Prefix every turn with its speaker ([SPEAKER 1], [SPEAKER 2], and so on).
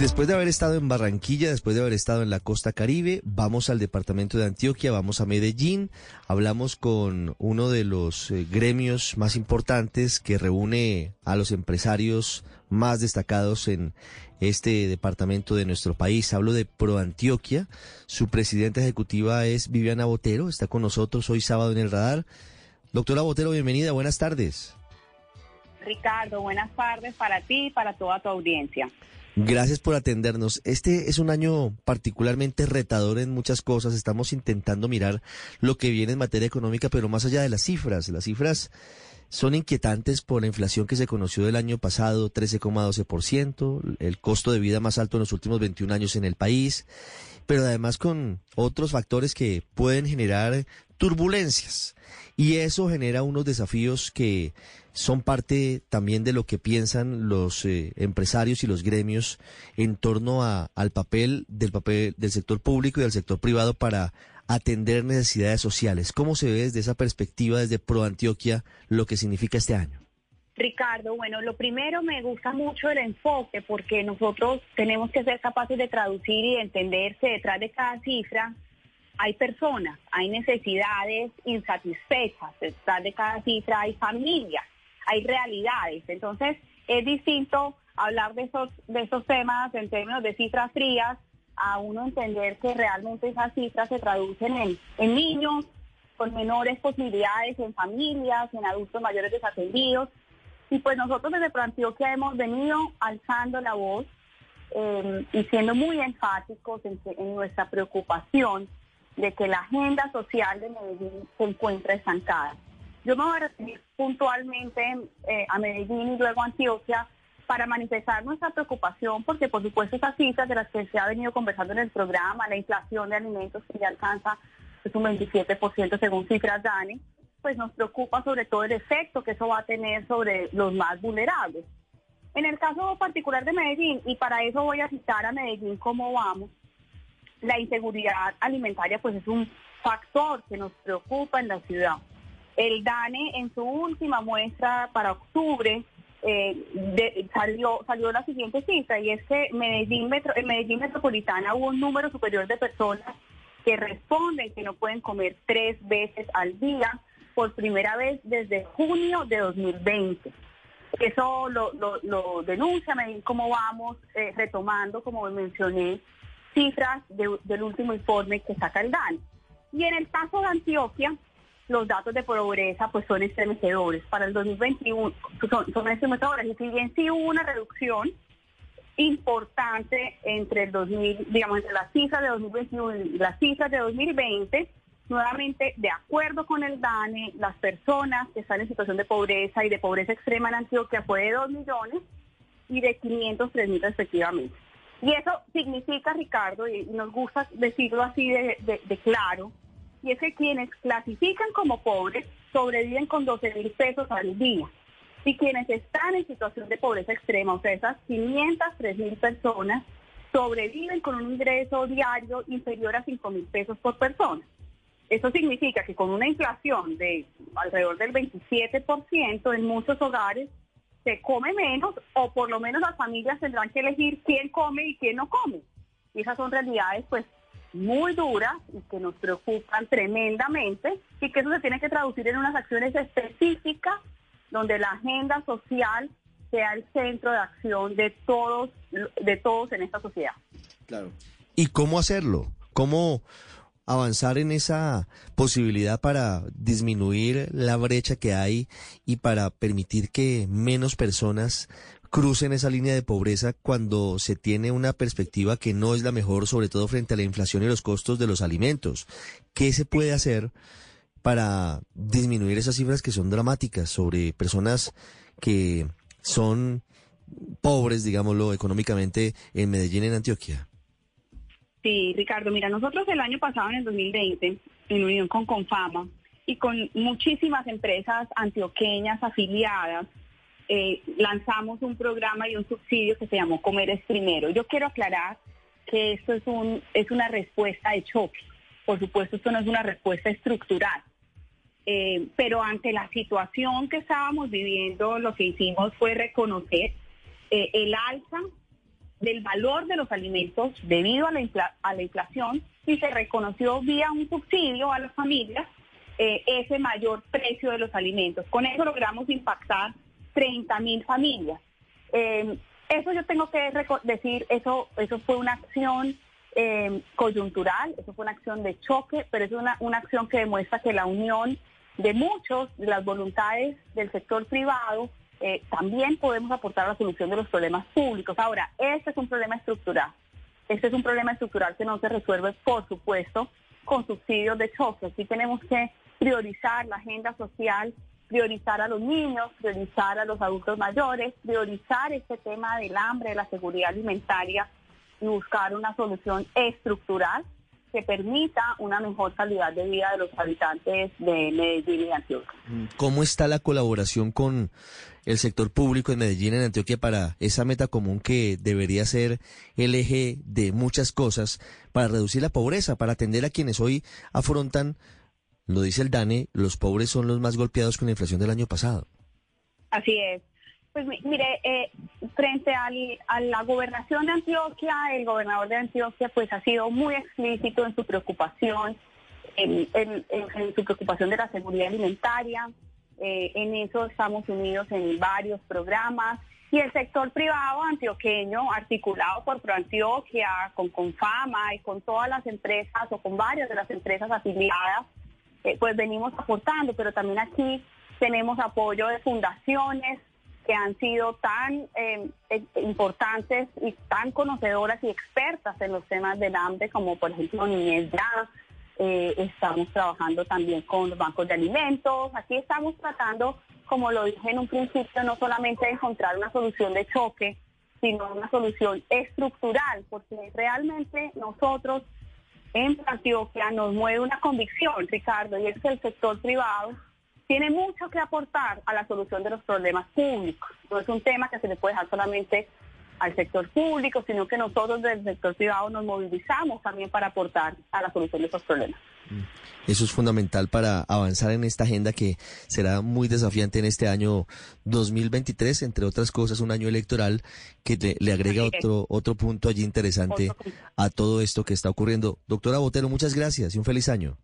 [SPEAKER 1] Después de haber estado en Barranquilla, después de haber estado en la costa caribe, vamos al departamento de Antioquia, vamos a Medellín, hablamos con uno de los eh, gremios más importantes que reúne a los empresarios más destacados en este departamento de nuestro país. Hablo de ProAntioquia. Su presidenta ejecutiva es Viviana Botero, está con nosotros hoy sábado en el radar. Doctora Botero, bienvenida, buenas tardes.
[SPEAKER 2] Ricardo, buenas tardes para ti y para toda tu audiencia.
[SPEAKER 1] Gracias por atendernos. Este es un año particularmente retador en muchas cosas. Estamos intentando mirar lo que viene en materia económica, pero más allá de las cifras. Las cifras son inquietantes por la inflación que se conoció del año pasado, 13,12%, el costo de vida más alto en los últimos 21 años en el país, pero además con otros factores que pueden generar turbulencias. Y eso genera unos desafíos que son parte también de lo que piensan los eh, empresarios y los gremios en torno a, al papel del papel del sector público y del sector privado para atender necesidades sociales. ¿Cómo se ve desde esa perspectiva, desde Pro Antioquia, lo que significa este año?
[SPEAKER 2] Ricardo, bueno, lo primero me gusta mucho el enfoque porque nosotros tenemos que ser capaces de traducir y entender que detrás de cada cifra hay personas, hay necesidades insatisfechas, detrás de cada cifra hay familias hay realidades. Entonces, es distinto hablar de esos, de esos temas en términos de cifras frías a uno entender que realmente esas cifras se traducen en, en niños con menores posibilidades, en familias, en adultos mayores desatendidos. Y pues nosotros desde Proantioquia hemos venido alzando la voz eh, y siendo muy enfáticos en, en nuestra preocupación de que la agenda social de Medellín se encuentra estancada. Yo me voy a referir puntualmente eh, a Medellín y luego a Antioquia para manifestar nuestra preocupación porque por supuesto esas cifras de las que se ha venido conversando en el programa, la inflación de alimentos que ya alcanza es un 27% según cifras DANE, pues nos preocupa sobre todo el efecto que eso va a tener sobre los más vulnerables. En el caso particular de Medellín, y para eso voy a citar a Medellín cómo vamos, la inseguridad alimentaria pues es un factor que nos preocupa en la ciudad. El DANE en su última muestra para octubre eh, salió, salió la siguiente cifra y es que en Medellín Metropolitana hubo un número superior de personas que responden que no pueden comer tres veces al día por primera vez desde junio de 2020. Eso lo, lo, denuncia Medellín como vamos eh, retomando, como mencioné, cifras del último informe que saca el DANE. Y en el caso de Antioquia, los datos de pobreza pues son estremecedores. Para el 2021 son, son estremecedores y si bien sí hubo una reducción importante entre el 2000, digamos, entre las cifras de 2021 y las cifras de 2020, nuevamente, de acuerdo con el DANE, las personas que están en situación de pobreza y de pobreza extrema en Antioquia fue de 2 millones y de 503 mil respectivamente. Y eso significa, Ricardo, y nos gusta decirlo así de claro, y es que quienes clasifican como pobres sobreviven con 12 mil pesos al día. Y quienes están en situación de pobreza extrema, o sea, esas 503 mil personas, sobreviven con un ingreso diario inferior a 5 mil pesos por persona. Eso significa que con una inflación de alrededor del 27% en muchos hogares se come menos o por lo menos las familias tendrán que elegir quién come y quién no come. Y esas son realidades pues muy duras y que nos preocupan tremendamente y que eso se tiene que traducir en unas acciones específicas donde la agenda social sea el centro de acción de todos de todos en esta sociedad.
[SPEAKER 1] Claro. ¿Y cómo hacerlo? ¿Cómo avanzar en esa posibilidad para disminuir la brecha que hay y para permitir que menos personas crucen esa línea de pobreza cuando se tiene una perspectiva que no es la mejor, sobre todo frente a la inflación y los costos de los alimentos. ¿Qué se puede hacer para disminuir esas cifras que son dramáticas sobre personas que son pobres, digámoslo, económicamente en Medellín, en Antioquia?
[SPEAKER 2] Sí, Ricardo, mira, nosotros el año pasado, en el 2020, en unión con Confama y con muchísimas empresas antioqueñas afiliadas, eh, lanzamos un programa y un subsidio que se llamó Comer es Primero. Yo quiero aclarar que esto es, un, es una respuesta de choque. Por supuesto, esto no es una respuesta estructural. Eh, pero ante la situación que estábamos viviendo, lo que hicimos fue reconocer eh, el alza del valor de los alimentos debido a la, a la inflación y se reconoció vía un subsidio a las familias eh, ese mayor precio de los alimentos. Con eso logramos impactar 30 mil familias. Eh, eso yo tengo que decir, eso, eso fue una acción eh, coyuntural, eso fue una acción de choque, pero es una, una acción que demuestra que la unión de muchos, de las voluntades del sector privado, eh, también podemos aportar la solución de los problemas públicos. Ahora, este es un problema estructural. Este es un problema estructural que no se resuelve, por supuesto, con subsidios de choque. Aquí tenemos que priorizar la agenda social, priorizar a los niños, priorizar a los adultos mayores, priorizar este tema del hambre, de la seguridad alimentaria y buscar una solución estructural que permita una mejor calidad de vida de los habitantes de Medellín y Antioquia.
[SPEAKER 1] ¿Cómo está la colaboración con el sector público en Medellín, en Antioquia, para esa meta común que debería ser el eje de muchas cosas para reducir la pobreza, para atender a quienes hoy afrontan, lo dice el DANE, los pobres son los más golpeados con la inflación del año pasado?
[SPEAKER 2] Así es. Pues mire, eh, frente a la gobernación de Antioquia, el gobernador de Antioquia pues ha sido muy explícito en su preocupación, en, su preocupación de la seguridad alimentaria. Eh, en eso estamos unidos en varios programas. Y el sector privado antioqueño, articulado por ProAntioquia, con Confama y con todas las empresas o con varias de las empresas afiliadas, eh, pues venimos aportando, pero también aquí tenemos apoyo de fundaciones, que han sido tan em, e, importantes y tan conocedoras y expertas en los temas del hambre, como por ejemplo Niñez Ya. Eh, estamos trabajando también con los bancos de alimentos. Aquí estamos tratando, como lo dije en un principio, no solamente de encontrar una solución de choque, sino una solución estructural, porque realmente nosotros en Antioquia nos mueve una convicción, Ricardo, y es que el sector privado tiene mucho que aportar a la solución de los problemas públicos. No es un tema que se le puede dejar solamente al sector público, sino que nosotros del sector privado nos movilizamos también para aportar a la solución de esos problemas. Mm.
[SPEAKER 1] Eso es fundamental para avanzar en esta agenda que será muy desafiante en este año 2023, entre otras cosas, un año electoral que le, agrega otro, otro punto allí interesante a todo esto que está ocurriendo. Doctora Botero, muchas gracias y un feliz año.